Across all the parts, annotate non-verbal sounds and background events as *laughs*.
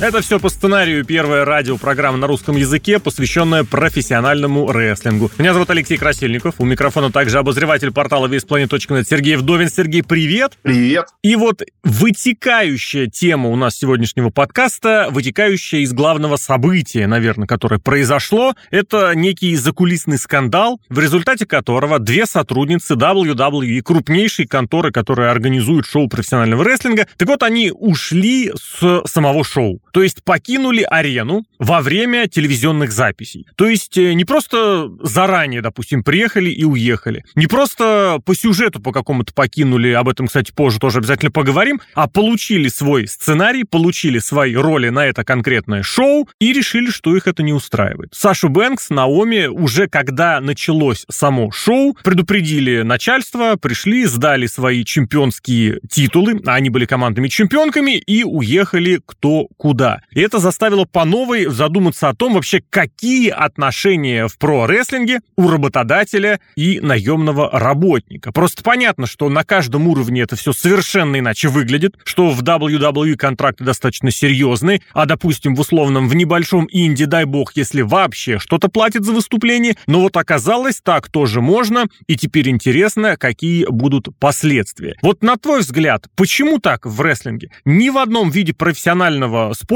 Это все по сценарию первая радиопрограмма на русском языке, посвященная профессиональному рестлингу. Меня зовут Алексей Красильников. У микрофона также обозреватель портала весьplanet.net Сергей Вдовин. Сергей, привет! Привет! И вот вытекающая тема у нас сегодняшнего подкаста, вытекающая из главного события, наверное, которое произошло, это некий закулисный скандал, в результате которого две сотрудницы WWE, крупнейшей конторы, которая организует шоу профессионального рестлинга, так вот они ушли с самого шоу. То есть покинули арену во время телевизионных записей. То есть э, не просто заранее, допустим, приехали и уехали. Не просто по сюжету по какому-то покинули, об этом, кстати, позже тоже обязательно поговорим, а получили свой сценарий, получили свои роли на это конкретное шоу и решили, что их это не устраивает. Сашу Бэнкс, Наоми, уже когда началось само шоу, предупредили начальство, пришли, сдали свои чемпионские титулы, а они были командными чемпионками, и уехали кто куда куда. И это заставило по новой задуматься о том вообще, какие отношения в про-рестлинге у работодателя и наемного работника. Просто понятно, что на каждом уровне это все совершенно иначе выглядит, что в WWE контракты достаточно серьезные, а, допустим, в условном, в небольшом инди, дай бог, если вообще что-то платит за выступление, но вот оказалось, так тоже можно, и теперь интересно, какие будут последствия. Вот на твой взгляд, почему так в рестлинге? Ни в одном виде профессионального спорта,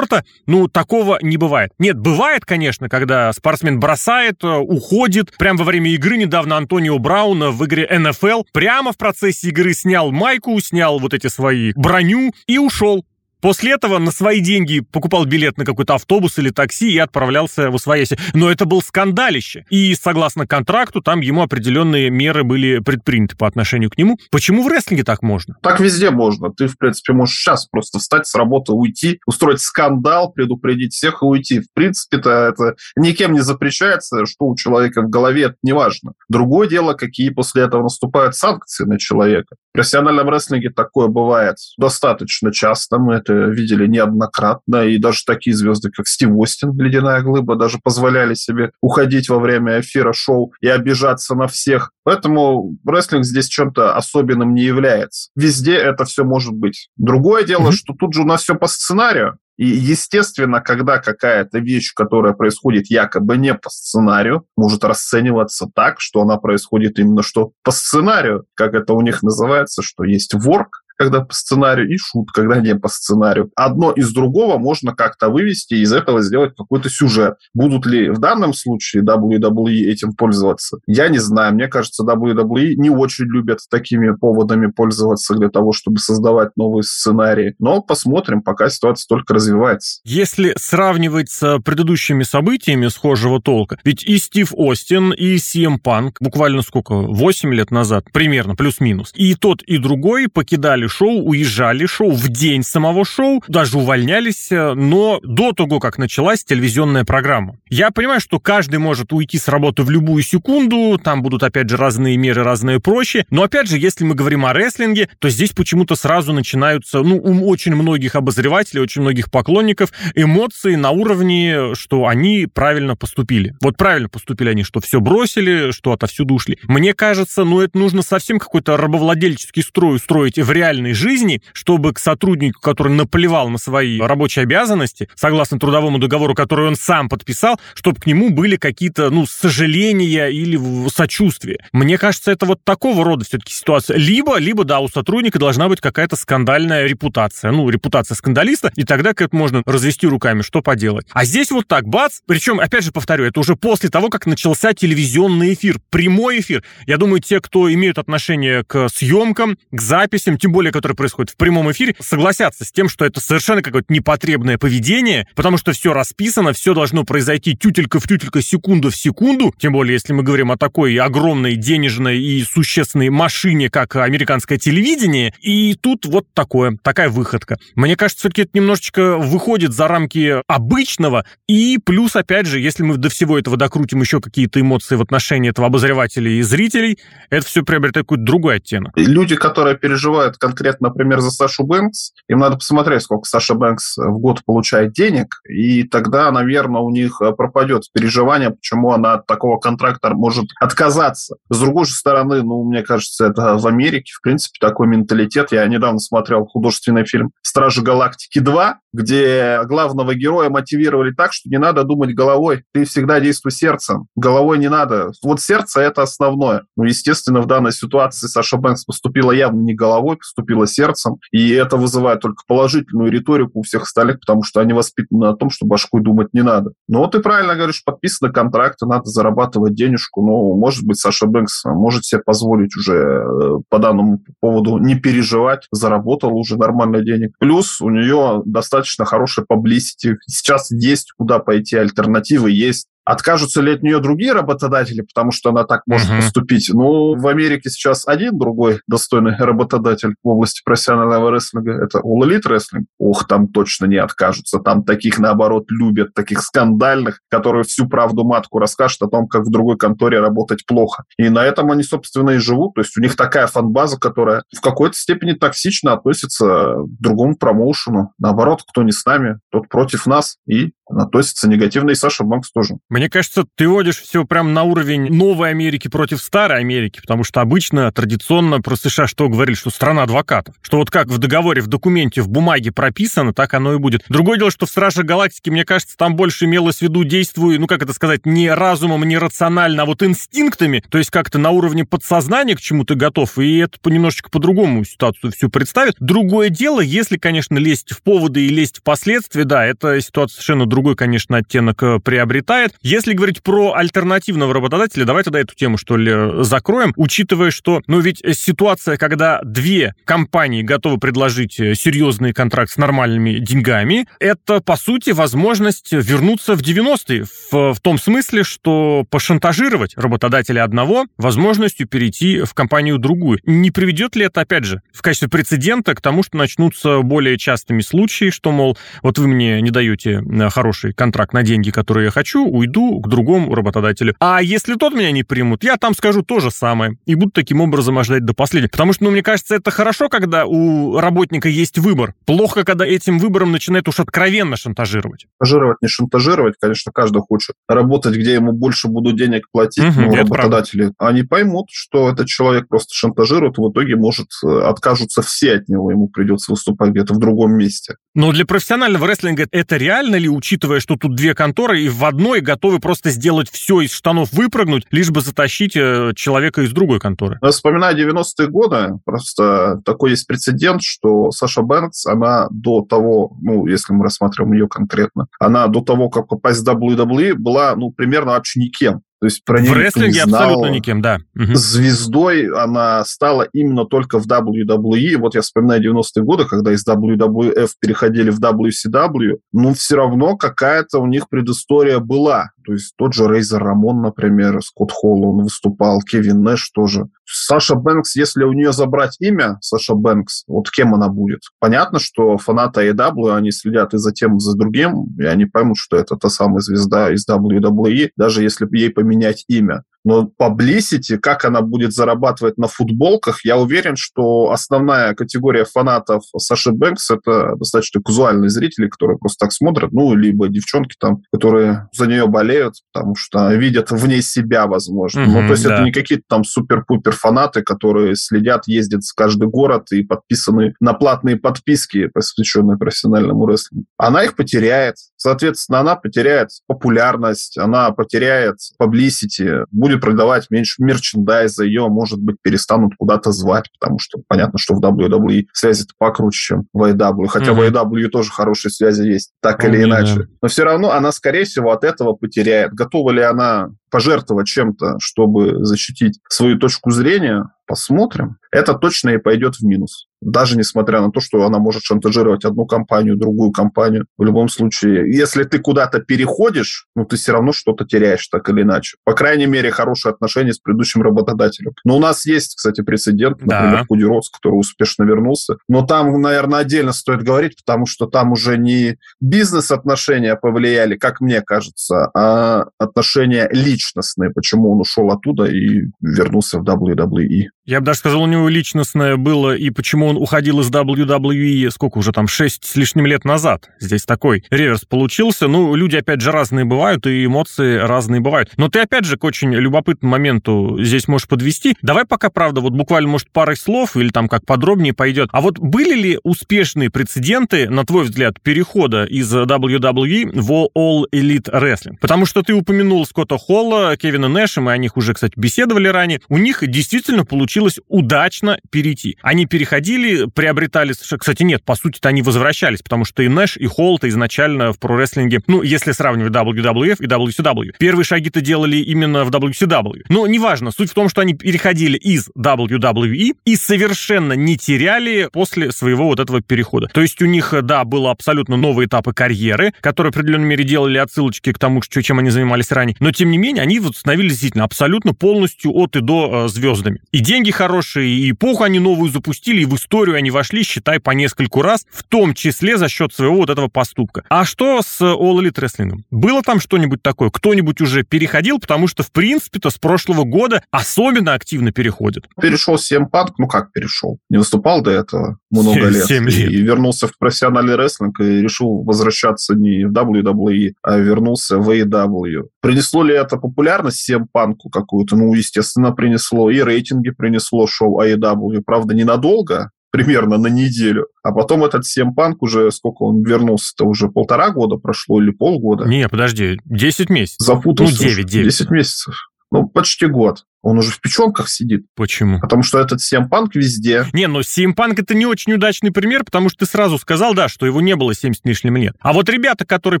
ну, такого не бывает. Нет, бывает, конечно, когда спортсмен бросает, э, уходит. Прямо во время игры недавно Антонио Браун в игре НФЛ прямо в процессе игры снял майку, снял вот эти свои броню и ушел. После этого на свои деньги покупал билет на какой-то автобус или такси и отправлялся в Освояси. Но это был скандалище. И согласно контракту, там ему определенные меры были предприняты по отношению к нему. Почему в рестлинге так можно? Так везде можно. Ты, в принципе, можешь сейчас просто встать с работы, уйти, устроить скандал, предупредить всех и уйти. В принципе-то это никем не запрещается, что у человека в голове, это не важно. Другое дело, какие после этого наступают санкции на человека. Профессиональном рестлинге такое бывает достаточно часто. Мы это видели неоднократно, и даже такие звезды, как Стив Остин, ледяная глыба, даже позволяли себе уходить во время эфира шоу и обижаться на всех. Поэтому рестлинг здесь чем-то особенным не является. Везде это все может быть. Другое дело, mm-hmm. что тут же у нас все по сценарию. И, естественно, когда какая-то вещь, которая происходит якобы не по сценарию, может расцениваться так, что она происходит именно что по сценарию, как это у них называется, что есть ворк, когда по сценарию, и шут, когда не по сценарию. Одно из другого можно как-то вывести и из этого сделать какой-то сюжет. Будут ли в данном случае WWE этим пользоваться? Я не знаю. Мне кажется, WWE не очень любят такими поводами пользоваться для того, чтобы создавать новые сценарии. Но посмотрим, пока ситуация только развивается. Если сравнивать с предыдущими событиями схожего толка, ведь и Стив Остин, и CM Punk буквально сколько, 8 лет назад, примерно, плюс-минус, и тот, и другой покидали бросали шоу, уезжали шоу в день самого шоу, даже увольнялись, э, но до того, как началась телевизионная программа. Я понимаю, что каждый может уйти с работы в любую секунду, там будут, опять же, разные меры, разные проще, но, опять же, если мы говорим о рестлинге, то здесь почему-то сразу начинаются, ну, у очень многих обозревателей, очень многих поклонников эмоции на уровне, что они правильно поступили. Вот правильно поступили они, что все бросили, что отовсюду ушли. Мне кажется, ну, это нужно совсем какой-то рабовладельческий строй устроить в реальном реальной жизни, чтобы к сотруднику, который наплевал на свои рабочие обязанности, согласно трудовому договору, который он сам подписал, чтобы к нему были какие-то, ну, сожаления или сочувствия. Мне кажется, это вот такого рода все-таки ситуация. Либо, либо, да, у сотрудника должна быть какая-то скандальная репутация, ну, репутация скандалиста, и тогда как это можно развести руками, что поделать. А здесь вот так, бац, причем, опять же повторю, это уже после того, как начался телевизионный эфир, прямой эфир. Я думаю, те, кто имеют отношение к съемкам, к записям, тем более более, которое происходит в прямом эфире, согласятся с тем, что это совершенно какое-то непотребное поведение, потому что все расписано, все должно произойти тютелька в тютелька, секунду в секунду, тем более, если мы говорим о такой огромной денежной и существенной машине, как американское телевидение, и тут вот такое, такая выходка. Мне кажется, все-таки это немножечко выходит за рамки обычного, и плюс, опять же, если мы до всего этого докрутим еще какие-то эмоции в отношении этого обозревателя и зрителей, это все приобретает какой-то другой оттенок. Люди, которые переживают конкретно, например, за Сашу Бэнкс, им надо посмотреть, сколько Саша Бэнкс в год получает денег, и тогда, наверное, у них пропадет переживание, почему она от такого контракта может отказаться. С другой же стороны, ну, мне кажется, это в Америке, в принципе, такой менталитет. Я недавно смотрел художественный фильм «Стражи Галактики 2», где главного героя мотивировали так, что не надо думать головой, ты всегда действуй сердцем, головой не надо. Вот сердце – это основное. Ну, естественно, в данной ситуации Саша Бэнкс поступила явно не головой, поступила сердцем, и это вызывает только положительную риторику у всех остальных, потому что они воспитаны на том, что башкой думать не надо. Ну вот ты правильно говоришь, подписаны контракты, надо зарабатывать денежку, но, может быть, Саша Бэнкс может себе позволить уже э, по данному поводу не переживать, заработал уже нормально денег. Плюс у нее достаточно хорошая паблисити. Сейчас есть куда пойти, альтернативы есть. Откажутся ли от нее другие работодатели, потому что она так может uh-huh. поступить? Ну, в Америке сейчас один другой достойный работодатель в области профессионального рестлинга. Это All Elite Wrestling. Ох, там точно не откажутся. Там таких, наоборот, любят, таких скандальных, которые всю правду матку расскажут о том, как в другой конторе работать плохо. И на этом они, собственно, и живут. То есть у них такая фан-база, которая в какой-то степени токсично относится к другому промоушену. Наоборот, кто не с нами, тот против нас. И относится негативно, и Саша Банкс тоже. Мне кажется, ты водишь все прям на уровень новой Америки против старой Америки, потому что обычно, традиционно про США что говорили, что страна адвокатов. Что вот как в договоре, в документе, в бумаге прописано, так оно и будет. Другое дело, что в Страже Галактики, мне кажется, там больше имелось в виду действуя, ну как это сказать, не разумом, не рационально, а вот инстинктами, то есть как-то на уровне подсознания к чему ты готов, и это немножечко по-другому ситуацию всю представит. Другое дело, если, конечно, лезть в поводы и лезть в последствия, да, это ситуация совершенно другой, конечно, оттенок э, приобретает. Если говорить про альтернативного работодателя, давай тогда эту тему, что ли, закроем, учитывая, что, ну, ведь ситуация, когда две компании готовы предложить э, серьезный контракт с нормальными деньгами, это, по сути, возможность вернуться в 90-е, в, в том смысле, что пошантажировать работодателя одного возможностью перейти в компанию другую. Не приведет ли это, опять же, в качестве прецедента к тому, что начнутся более частыми случаи, что, мол, вот вы мне не даете э, хороший контракт на деньги, которые я хочу, уйду к другому работодателю. А если тот меня не примут, я там скажу то же самое. И буду таким образом ожидать до последнего. Потому что, ну, мне кажется, это хорошо, когда у работника есть выбор. Плохо, когда этим выбором начинает уж откровенно шантажировать. Шантажировать, не шантажировать, конечно, каждый хочет работать, где ему больше будут денег платить, угу, но работодатели, правда. они поймут, что этот человек просто шантажирует, в итоге, может, э, откажутся все от него, ему придется выступать где-то в другом месте. Но для профессионального рестлинга это реально ли, учитывая учитывая, что тут две конторы, и в одной готовы просто сделать все из штанов выпрыгнуть, лишь бы затащить э, человека из другой конторы. Я вспоминаю 90-е годы, просто такой есть прецедент, что Саша Бернс, она до того, ну, если мы рассматриваем ее конкретно, она до того, как попасть в WWE, была, ну, примерно вообще никем. То есть про в рестлинге не знал. абсолютно никем, да. Угу. Звездой она стала именно только в WWE. Вот я вспоминаю 90-е годы, когда из WWF переходили в WCW, ну, все равно какая-то у них предыстория была. То есть тот же Рейзер Рамон, например, Скотт Холл, он выступал, Кевин Нэш тоже. Саша Бэнкс, если у нее забрать имя Саша Бэнкс, вот кем она будет? Понятно, что фанаты AEW, они следят и за тем, и за другим, и они поймут, что это та самая звезда из WWE, даже если ей поменять имя. Но publicity, как она будет зарабатывать на футболках, я уверен, что основная категория фанатов Саши Бэнкс — это достаточно казуальные зрители, которые просто так смотрят, ну, либо девчонки там, которые за нее болеют, потому что видят в ней себя, возможно. Mm-hmm, ну, то есть да. это не какие-то там супер-пупер фанаты, которые следят, ездят в каждый город и подписаны на платные подписки, посвященные профессиональному рестлингу. Она их потеряет. Соответственно, она потеряет популярность, она потеряет publicity, будет будет продавать меньше мерчендайза, ее, может быть, перестанут куда-то звать, потому что понятно, что в WWE связи-то покруче, чем в AEW. Хотя mm-hmm. в AEW тоже хорошие связи есть, так mm-hmm. или иначе. Но все равно она, скорее всего, от этого потеряет. Готова ли она пожертвовать чем-то, чтобы защитить свою точку зрения, посмотрим. Это точно и пойдет в минус. Даже несмотря на то, что она может шантажировать одну компанию, другую компанию. В любом случае, если ты куда-то переходишь, ну, ты все равно что-то теряешь так или иначе. По крайней мере, хорошие отношения с предыдущим работодателем. Но у нас есть, кстати, прецедент, например, да. Кудерос, который успешно вернулся. Но там, наверное, отдельно стоит говорить, потому что там уже не бизнес-отношения повлияли, как мне кажется, а отношения личностные, почему он ушел оттуда и вернулся в WWE. Я бы даже сказал, у него личностное было, и почему он уходил из WWE, сколько уже там, 6 с лишним лет назад. Здесь такой реверс получился. Ну, люди, опять же, разные бывают, и эмоции разные бывают. Но ты, опять же, к очень любопытному моменту здесь можешь подвести. Давай пока, правда, вот буквально, может, парой слов, или там как подробнее пойдет. А вот были ли успешные прецеденты, на твой взгляд, перехода из WWE в All Elite Wrestling? Потому что ты упомянул Скотта Холла, Кевина Нэша, мы о них уже, кстати, беседовали ранее. У них действительно получилось получилось удачно перейти. Они переходили, приобретали... Кстати, нет, по сути-то они возвращались, потому что и Нэш, и Холл-то изначально в прорестлинге, ну, если сравнивать WWF и WCW. Первые шаги-то делали именно в WCW. Но неважно, суть в том, что они переходили из WWE и совершенно не теряли после своего вот этого перехода. То есть у них, да, было абсолютно новые этапы карьеры, которые в определенной мере делали отсылочки к тому, чем они занимались ранее. Но, тем не менее, они вот становились действительно абсолютно полностью от и до э, звездами. И деньги деньги хорошие, и эпоху они новую запустили, и в историю они вошли, считай, по нескольку раз, в том числе за счет своего вот этого поступка. А что с All Elite Wrestling? Было там что-нибудь такое? Кто-нибудь уже переходил? Потому что, в принципе-то, с прошлого года особенно активно переходит. Перешел Сем Панк, ну как перешел? Не выступал до этого много 7, лет. 7 лет. И вернулся в профессиональный рестлинг и решил возвращаться не в WWE, а вернулся в AEW. Принесло ли это популярность Сем Панку какую-то? Ну, естественно, принесло. И рейтинги принесло принесло шоу AEW, правда, ненадолго, примерно на неделю. А потом этот CM Punk уже, сколько он вернулся-то, уже полтора года прошло или полгода? Не, подожди, 10 месяцев. Запутался. Ну, 9, 9. 10 месяцев. Ну, почти год он уже в печенках сидит. Почему? Потому что этот CM везде. Не, ну CM это не очень удачный пример, потому что ты сразу сказал, да, что его не было 70 лишним лет. А вот ребята, которые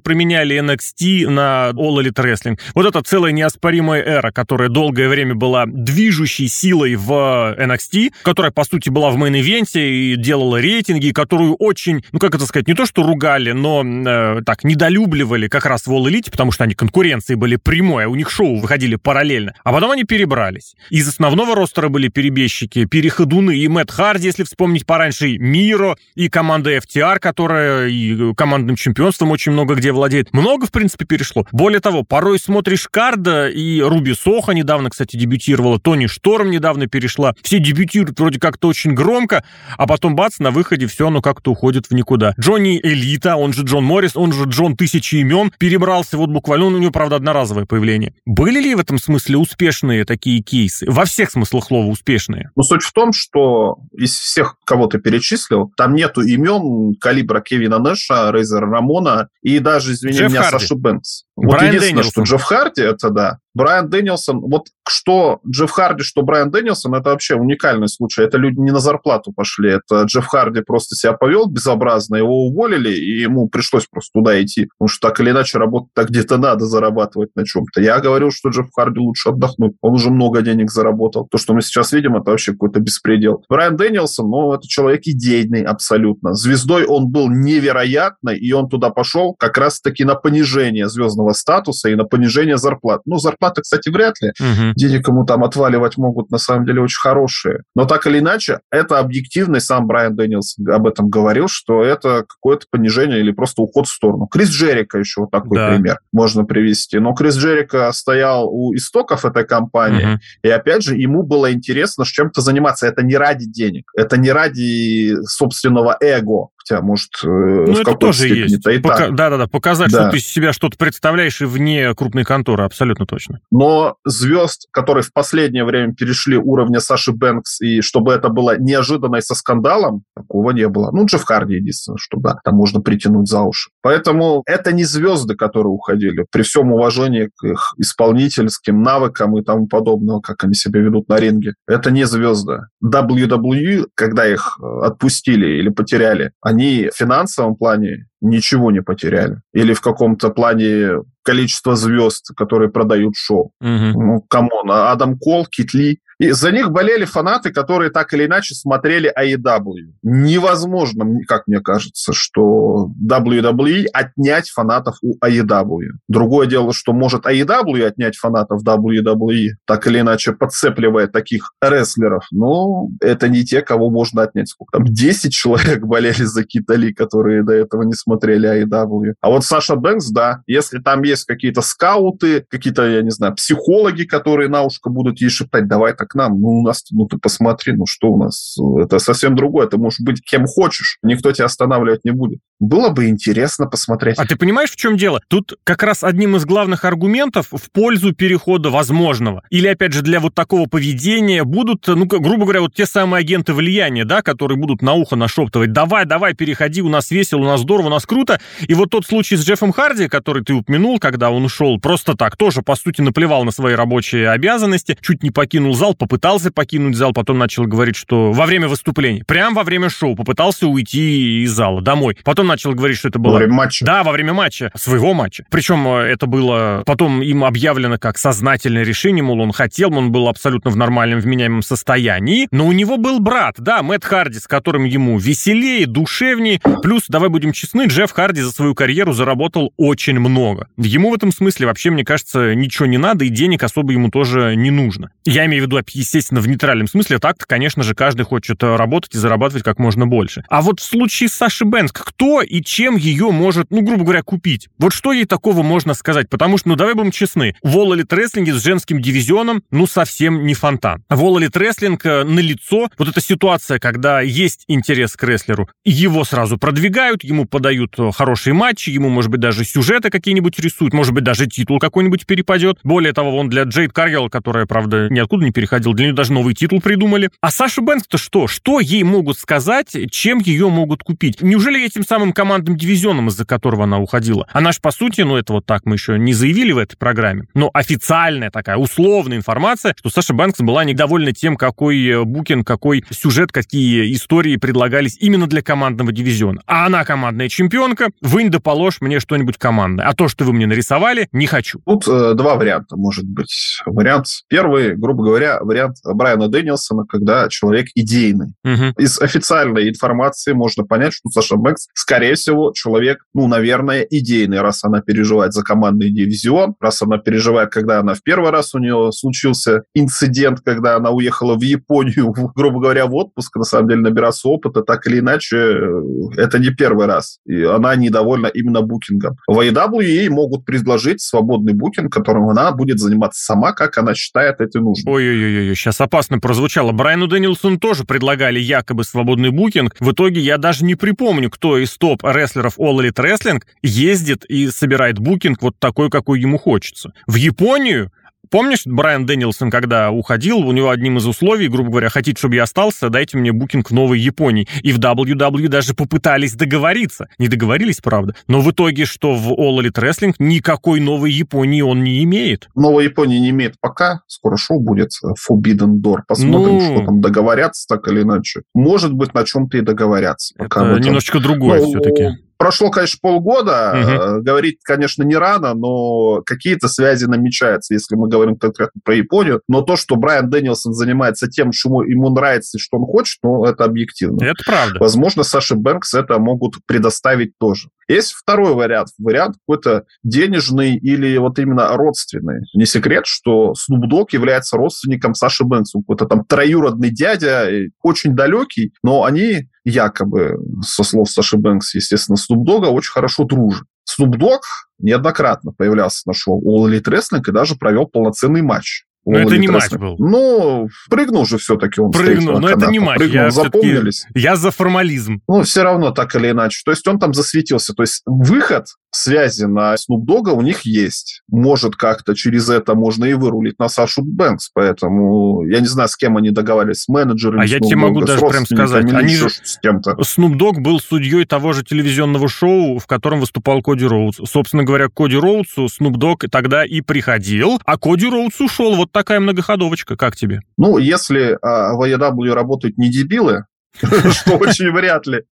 применяли NXT на All Elite Wrestling, вот это целая неоспоримая эра, которая долгое время была движущей силой в NXT, которая, по сути, была в main event е и делала рейтинги, которую очень, ну как это сказать, не то что ругали, но э, так, недолюбливали как раз в All Elite, потому что они конкуренции были прямой, а у них шоу выходили параллельно. А потом они перебрали остались. Из основного ростера были перебежчики, переходуны и Мэтт Харди, если вспомнить пораньше, Миро, и команда FTR, которая и командным чемпионством очень много где владеет. Много, в принципе, перешло. Более того, порой смотришь Карда, и Руби Соха недавно, кстати, дебютировала, Тони Шторм недавно перешла. Все дебютируют вроде как-то очень громко, а потом бац, на выходе все оно как-то уходит в никуда. Джонни Элита, он же Джон Моррис, он же Джон Тысячи имен, перебрался вот буквально, ну, у него, правда, одноразовое появление. Были ли в этом смысле успешные такие кейсы? Во всех смыслах слова успешные. Ну, суть в том, что из всех, кого ты перечислил, там нету имен калибра Кевина Нэша, Рейзера Рамона и даже, извини Джефф меня, Харди. Саши Бэнкс. Вот Брайан единственное, Дэнилсон. что Джефф Харди, это да. Брайан Дэнилсон, вот что Джефф Харди, что Брайан Дэнилсон, это вообще уникальный случай. Это люди не на зарплату пошли. Это Джефф Харди просто себя повел безобразно, его уволили, и ему пришлось просто туда идти. Потому что так или иначе работать так где-то надо зарабатывать на чем-то. Я говорил, что Джефф Харди лучше отдохнуть. Он уже много денег заработал. То, что мы сейчас видим, это вообще какой-то беспредел. Брайан Дэнилсон, ну, это человек идейный абсолютно. Звездой он был невероятной, и он туда пошел как раз-таки на понижение звездного статуса и на понижение зарплат. Ну, зарплаты, кстати, вряд ли. Угу. Денег ему там отваливать могут, на самом деле, очень хорошие. Но так или иначе, это объективно, и сам Брайан Дэнилсон об этом говорил, что это какое-то понижение или просто уход в сторону. Крис Джерика еще вот такой да. пример можно привести. Но Крис Джерика стоял у истоков этой компании, угу. и опять же, ему было интересно чем-то заниматься. Это не ради денег, это не ради собственного эго, хотя, может, э, ну, в это тоже есть. Это и Пока... так. Да-да-да, показать, да. что ты из себя что-то представляешь и вне крупной конторы, абсолютно точно. Но звезд, которые в последнее время перешли уровня Саши Бэнкс, и чтобы это было неожиданно и со скандалом, такого не было. Ну, Джефф Харди единственное, что да, там можно притянуть за уши. Поэтому это не звезды, которые уходили. При всем уважении к их исполнительским навыкам и тому подобного, как они себя ведут на ринге. Это не звезды. WWE, когда их э, отпустили или потеряли, они в финансовом плане ничего не потеряли. Или в каком-то плане количество звезд, которые продают шоу. Угу. Ну, come on, а Адам Кол, Кит Ли, и за них болели фанаты, которые так или иначе смотрели AEW. Невозможно, как мне кажется, что WWE отнять фанатов у AEW. Другое дело, что может AEW отнять фанатов WWE, так или иначе подцепливая таких рестлеров. Но это не те, кого можно отнять. Сколько там? 10 человек *laughs* болели за Китали, которые до этого не смотрели AEW. А вот Саша Бэнкс, да, если там есть какие-то скауты, какие-то, я не знаю, психологи, которые на ушко будут ей шептать, давай так нам, ну, у нас, ну, ты посмотри, ну, что у нас, это совсем другое, ты можешь быть кем хочешь, никто тебя останавливать не будет. Было бы интересно посмотреть. А ты понимаешь, в чем дело? Тут как раз одним из главных аргументов в пользу перехода возможного. Или, опять же, для вот такого поведения будут, ну, грубо говоря, вот те самые агенты влияния, да, которые будут на ухо нашептывать, давай, давай, переходи, у нас весело, у нас здорово, у нас круто. И вот тот случай с Джеффом Харди, который ты упомянул, когда он ушел просто так, тоже, по сути, наплевал на свои рабочие обязанности, чуть не покинул зал, попытался покинуть зал, потом начал говорить, что во время выступления, прям во время шоу, попытался уйти из зала домой. Потом начал говорить, что это было... Во время матча? Да, во время матча, своего матча. Причем э, это было потом им объявлено как сознательное решение, мол, он хотел, он был абсолютно в нормальном, вменяемом состоянии, но у него был брат, да, Мэтт Харди, с которым ему веселее, душевнее, плюс, давай будем честны, Джефф Харди за свою карьеру заработал очень много. Ему в этом смысле вообще, мне кажется, ничего не надо, и денег особо ему тоже не нужно. Я имею в виду, естественно, в нейтральном смысле, так-то, конечно же, каждый хочет э, работать и зарабатывать как можно больше. А вот в случае с Сашей Бэнкс, кто и чем ее может, ну, грубо говоря, купить? Вот что ей такого можно сказать? Потому что, ну, давай будем честны, в All Elite Wrestling с женским дивизионом, ну, совсем не фонтан. В All Elite Wrestling на лицо вот эта ситуация, когда есть интерес к рестлеру, его сразу продвигают, ему подают э, хорошие матчи, ему, может быть, даже сюжеты какие-нибудь рисуют, может быть, даже титул какой-нибудь перепадет. Более того, он для Джейд Каргелл, которая, правда, ниоткуда не переходил, для нее даже новый титул придумали. А Саша Бэнкс-то что? Что ей могут сказать, чем ее могут купить? Неужели этим самым командным дивизионом, из-за которого она уходила? Она ж, по сути, ну, это вот так мы еще не заявили в этой программе, но официальная такая, условная информация, что Саша Бэнкс была недовольна тем, какой э, букинг, какой сюжет, какие истории предлагались именно для командного дивизиона. А она командная чемпионка, вынь да положь мне что-нибудь командное. А то, что вы мне нарисовали, не хочу. Тут э, два варианта, может быть. Вариант первый, грубо говоря, вариант Брайана Дэнилсона, когда человек идейный. Угу. Из официальной информации можно понять, что Саша Бэнкс, скорее всего, человек, ну, наверное, идейный, раз она переживает за командный дивизион, раз она переживает, когда она в первый раз у нее случился инцидент, когда она уехала в Японию, *laughs* грубо говоря, в отпуск, на самом деле набираться опыта, так или иначе, э, это не первый раз. И она недовольна именно букингом. В AEW ей могут предложить свободный букинг, которым она будет заниматься сама, как она считает это нужно. Ой-ой-ой, сейчас опасно прозвучало. Брайану Дэнилсону тоже предлагали якобы свободный букинг. В итоге я даже не припомню, кто из топ-рестлеров All Elite Wrestling ездит и собирает букинг вот такой, какой ему хочется. В Японию Помнишь, Брайан Дэнилсон, когда уходил, у него одним из условий, грубо говоря, хотите, чтобы я остался, дайте мне букинг Новой Японии. И в WWE даже попытались договориться. Не договорились, правда. Но в итоге, что в All Elite Wrestling никакой Новой Японии он не имеет. Новой Японии не имеет пока. Скоро шоу будет Forbidden Door. Посмотрим, ну... что там договорятся так или иначе. Может быть, на чем-то и договорятся. Пока Это немножечко другое ну, все-таки. Прошло, конечно, полгода. Угу. Говорить, конечно, не рано, но какие-то связи намечаются, если мы говорим конкретно про Японию. Но то, что Брайан Дэнилсон занимается тем, что ему нравится и что он хочет, ну, это объективно. Это правда. Возможно, Саши Бэнкс это могут предоставить тоже. Есть второй вариант. Вариант какой-то денежный или вот именно родственный. Не секрет, что Snoop Dogg является родственником Саши Бэнкса. Какой-то там троюродный дядя, очень далекий, но они якобы, со слов Саши Бэнкс, естественно, Dogg очень хорошо. Snoop Dogg неоднократно появлялся на шоу All Elite Wrestling и даже провел полноценный матч. Но это не матч был. Ну, прыгнул же все-таки он. Прыгнул, но это не матч. Прыгнул, я запомнились. Я за формализм. Ну, все равно так или иначе. То есть он там засветился. То есть выход связи на Snoop Dogg у них есть. Может, как-то через это можно и вырулить на Сашу Бэнкс. Поэтому я не знаю, с кем они договаривались, с менеджерами. А я тебе могу даже прям сказать. Они же... с кем-то. Snoop Dogg был судьей того же телевизионного шоу, в котором выступал Коди Роудс. Собственно говоря, к Коди Роудсу Snoop Dogg тогда и приходил, а Коди Роудс ушел. Вот такая многоходовочка. Как тебе? Ну, если а, в AEW работают не дебилы, *laughs* что очень вряд ли.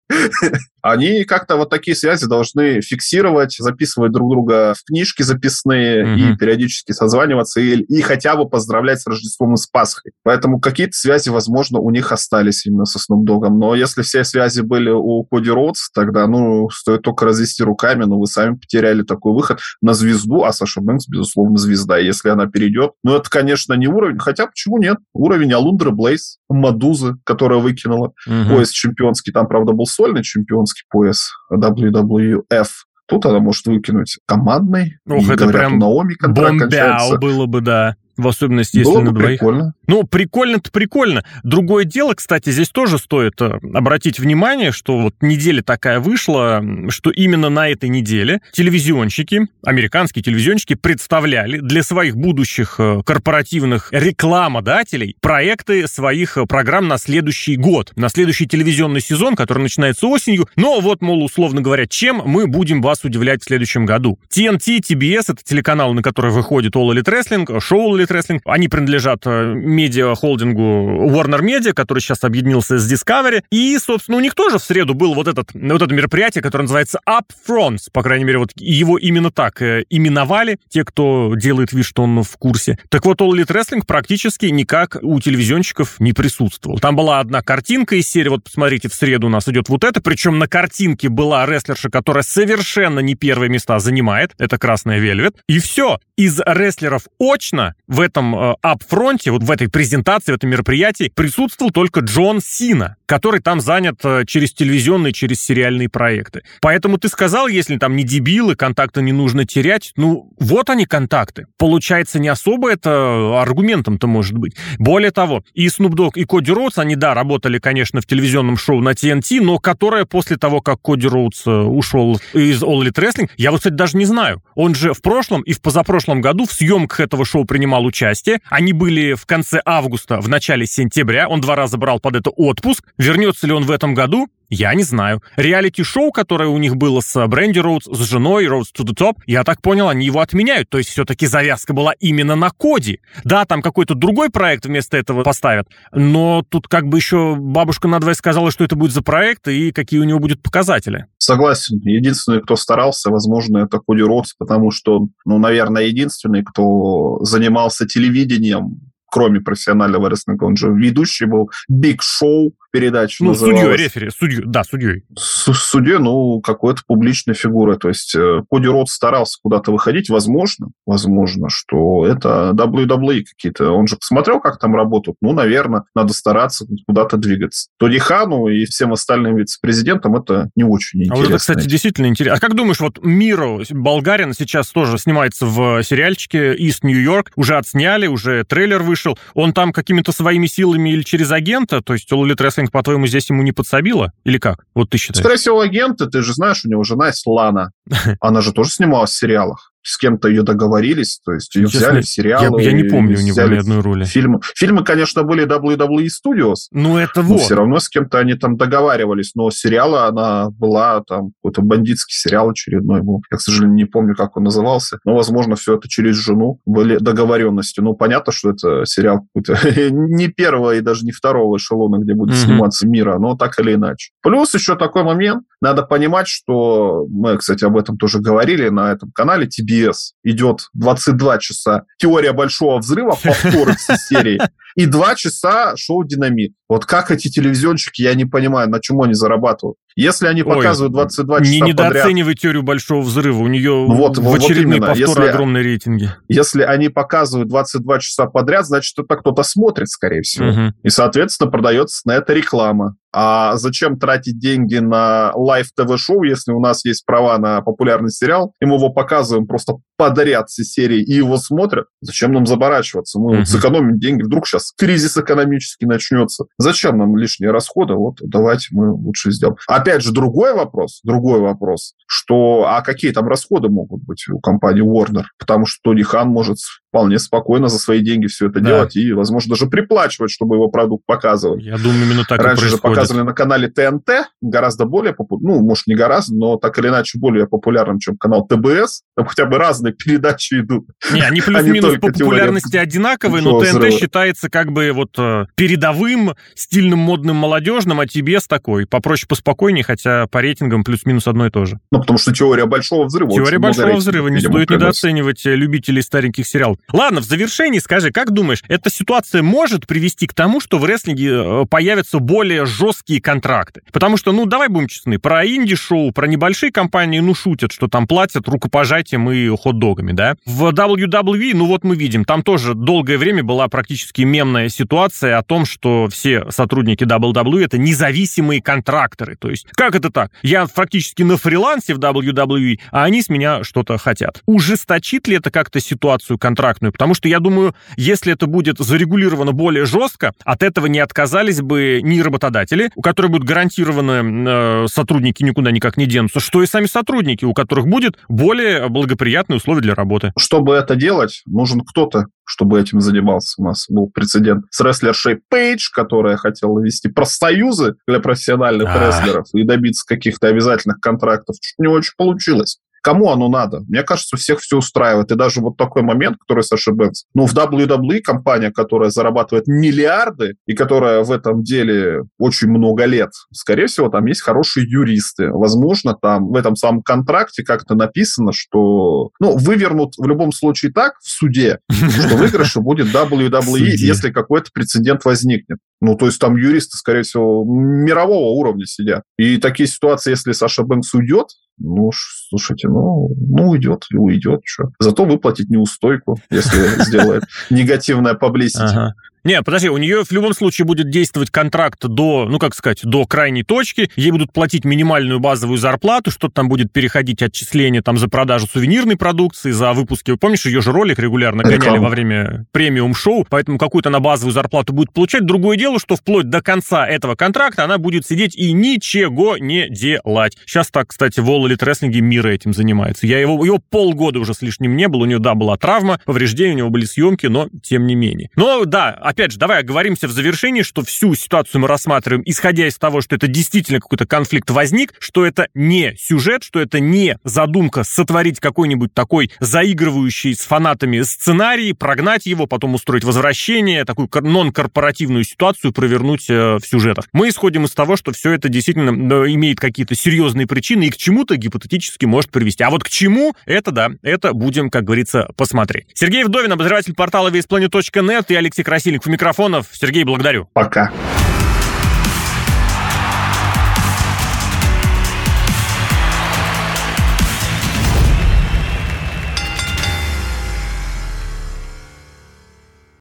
Они как-то вот такие связи должны фиксировать, записывать друг друга в книжки записные и периодически созваниваться и, и хотя бы поздравлять с Рождеством и с Пасхой. Поэтому какие-то связи, возможно, у них остались именно со Snoop Dogg. Но если все связи были у Коди Роудс, тогда, ну, стоит только развести руками, но вы сами потеряли такой выход на звезду, а Саша Бэнкс, безусловно, звезда. Если она перейдет, ну, это, конечно, не уровень, хотя почему нет? Уровень Алундры Блейз, Мадузы, которая выкинула. Угу. пояс чемпионский. Там, правда, был сольный чемпионский пояс WWF. Тут она может выкинуть командный. Ох, это говорят, прям Наоми бомбяу было бы, да. В особенности, если Было на двоих. прикольно. Ну, прикольно-то прикольно. Другое дело, кстати, здесь тоже стоит э, обратить внимание, что вот неделя такая вышла, что именно на этой неделе телевизионщики, американские телевизионщики представляли для своих будущих э, корпоративных рекламодателей проекты своих э, программ на следующий год, на следующий телевизионный сезон, который начинается осенью. Но вот, мол, условно говоря, чем мы будем вас удивлять в следующем году? TNT, TBS — это телеканал, на который выходит All Elite Wrestling, шоу Elite Wrestling. Они принадлежат э, медиа-холдингу Warner Media, который сейчас объединился с Discovery. И, собственно, у них тоже в среду было вот, этот, вот это мероприятие, которое называется Upfronts. По крайней мере, вот его именно так э, именовали, те, кто делает вид, что он в курсе. Так вот, All Elite Wrestling практически никак у телевизионщиков не присутствовал. Там была одна картинка из серии, вот посмотрите, в среду у нас идет вот это, причем на картинке была рестлерша, которая совершенно не первые места занимает, это красная Вельвет, и все. Из рестлеров очно в этом э, апфронте, вот в этой презентации, в этом мероприятии присутствовал только Джон Сина, который там занят э, через телевизионные, через сериальные проекты. Поэтому ты сказал, если там не дебилы, контакты не нужно терять, ну, вот они контакты. Получается, не особо это аргументом-то может быть. Более того, и Snoop Dogg, и Коди Роудс, они, да, работали, конечно, в телевизионном шоу на TNT, но которое после того, как Коди Роудс э, ушел из All Elite Wrestling, я вот, кстати, даже не знаю. Он же в прошлом и в позапрошлом году в съемках этого шоу принимал участие. Они были в конце августа, в начале сентября. Он два раза брал под это отпуск. Вернется ли он в этом году? Я не знаю. Реалити-шоу, которое у них было с Бренди Роудс, с женой, Роудс to the Top, я так понял, они его отменяют. То есть все-таки завязка была именно на коде. Да, там какой-то другой проект вместо этого поставят, но тут как бы еще бабушка надвое сказала, что это будет за проект и какие у него будут показатели. Согласен. Единственный, кто старался, возможно, это Коди Роудс, потому что, ну, наверное, единственный, кто занимался телевидением кроме профессионального рестлинга, он же ведущий был, Биг Шоу, передача Ну, судьей, рефери, судью, да, судьей. С судьей, ну, какой-то публичной фигурой. То есть э, Коди Рот старался куда-то выходить. Возможно, возможно, что это WWE какие-то. Он же посмотрел, как там работают. Ну, наверное, надо стараться куда-то двигаться. Тоди Хану и всем остальным вице-президентам это не очень интересно. А вот это, кстати, действительно интересно. А как думаешь, вот Миро, болгарин, сейчас тоже снимается в сериальчике East New York, уже отсняли, уже трейлер вышел. Он там какими-то своими силами или через агента, то есть Wrestling Хэнк, по-твоему, здесь ему не подсобила? Или как? Вот ты считаешь? Скорее всего, агенты, ты же знаешь, у него жена есть Лана. *laughs* Она же тоже снималась в сериалах с кем-то ее договорились, то есть ее Честно, взяли в сериалы. Я, я не помню у него ни одной роли. Фильмы. фильмы, конечно, были WWE Studios. Ну, это вот. все равно с кем-то они там договаривались, но сериала она была там какой-то бандитский сериал очередной был. Я, к сожалению, не помню, как он назывался, но, возможно, все это через жену были договоренности. Ну, понятно, что это сериал какой-то *laughs* не первого и даже не второго эшелона, где будет mm-hmm. сниматься мира, но так или иначе. Плюс еще такой момент, надо понимать, что мы, кстати, об этом тоже говорили на этом канале, тебе CBS идет 22 часа «Теория большого взрыва», повторы *laughs* всей серии, и 2 часа шоу «Динамит». Вот как эти телевизионщики, я не понимаю, на чем они зарабатывают. Если они показывают 22 Ой, часа не недооценивай теорию большого взрыва, у нее вот, в очередные вот повторы если, огромные рейтинги. Если они показывают 22 часа подряд, значит, это кто-то смотрит, скорее всего. Угу. И, соответственно, продается на это реклама. А зачем тратить деньги на live ТВ-шоу, если у нас есть права на популярный сериал, и мы его показываем просто подряд все серии, и его смотрят? Зачем нам заморачиваться? Мы угу. сэкономим деньги, вдруг сейчас кризис экономический начнется. Зачем нам лишние расходы? Вот давайте мы лучше сделаем. Опять же, другой вопрос, другой вопрос, что а какие там расходы могут быть у компании Warner? Потому что Тони Хан может вполне спокойно за свои деньги все это да. делать и, возможно, даже приплачивать, чтобы его продукт показывали. Я думаю, именно так Раньше и же показывали на канале ТНТ, гораздо более популярным, ну, может, не гораздо, но так или иначе более популярным, чем канал ТБС. Там хотя бы разные *laughs* передачи идут. Не, они плюс-минус по популярности одинаковые, но ТНТ взрыва. считается как бы вот э, передовым, стильным, модным, молодежным, а ТБС такой, попроще, поспокойнее, хотя по рейтингам плюс-минус одно и то же. Ну, потому что теория большого взрыва. Теория большого взрыва. Не стоит недооценивать любителей стареньких сериалов. Ладно, в завершении скажи, как думаешь, эта ситуация может привести к тому, что в рестлинге э, появятся более жесткие контракты? Потому что, ну, давай будем честны, про инди-шоу, про небольшие компании, ну, шутят, что там платят рукопожатием и хот-догами, да? В WWE, ну, вот мы видим, там тоже долгое время была практически мемная ситуация о том, что все сотрудники WWE это независимые контракторы. То есть, как это так? Я фактически на фрилансе в WWE, а они с меня что-то хотят. Ужесточит ли это как-то ситуацию контрактную? Потому что я думаю, если это будет зарегулировано более жестко, от этого не отказались бы ни работодатели, у которых будут гарантированы э, сотрудники никуда никак не денутся, что и сами сотрудники, у которых будет более благоприятные условия для работы. Чтобы это делать, нужен кто-то, чтобы этим занимался. У нас был прецедент с рестлершей Пейдж, которая хотела ввести профсоюзы для профессиональных рестлеров и добиться каких-то обязательных контрактов. Чуть не очень получилось. Кому оно надо? Мне кажется, всех все устраивает. И даже вот такой момент, который Саша Бэнкс. Ну, в WWE компания, которая зарабатывает миллиарды и которая в этом деле очень много лет, скорее всего, там есть хорошие юристы. Возможно, там в этом самом контракте как-то написано, что, ну, вывернут в любом случае так в суде, что *laughs* выигрыш будет WWE, если какой-то прецедент возникнет. Ну, то есть там юристы, скорее всего, мирового уровня сидят. И такие ситуации, если Саша Бэнкс уйдет, ну, слушайте, ну, ну уйдет и уйдет. Что. Зато выплатить неустойку, если сделает *laughs* негативное publicity. Не, подожди, у нее в любом случае будет действовать контракт до, ну как сказать, до крайней точки. Ей будут платить минимальную базовую зарплату, что-то там будет переходить отчисления там за продажу сувенирной продукции, за выпуски. Помнишь, ее же ролик регулярно гоняли во время премиум-шоу, поэтому какую-то на базовую зарплату будет получать. Другое дело, что вплоть до конца этого контракта она будет сидеть и ничего не делать. Сейчас так, кстати, в All Elite Wrestling мира этим занимается. Я его, его полгода уже с лишним не был, у нее, да, была травма, повреждения, у него были съемки, но тем не менее. Но да, опять же, давай оговоримся в завершении, что всю ситуацию мы рассматриваем, исходя из того, что это действительно какой-то конфликт возник, что это не сюжет, что это не задумка сотворить какой-нибудь такой заигрывающий с фанатами сценарий, прогнать его, потом устроить возвращение, такую нон-корпоративную ситуацию провернуть э, в сюжетах. Мы исходим из того, что все это действительно имеет какие-то серьезные причины и к чему-то гипотетически может привести. А вот к чему, это да, это будем, как говорится, посмотреть. Сергей Вдовин, обозреватель портала весьplanet.net и Алексей Красильников микрофонов. Сергей, благодарю. Пока.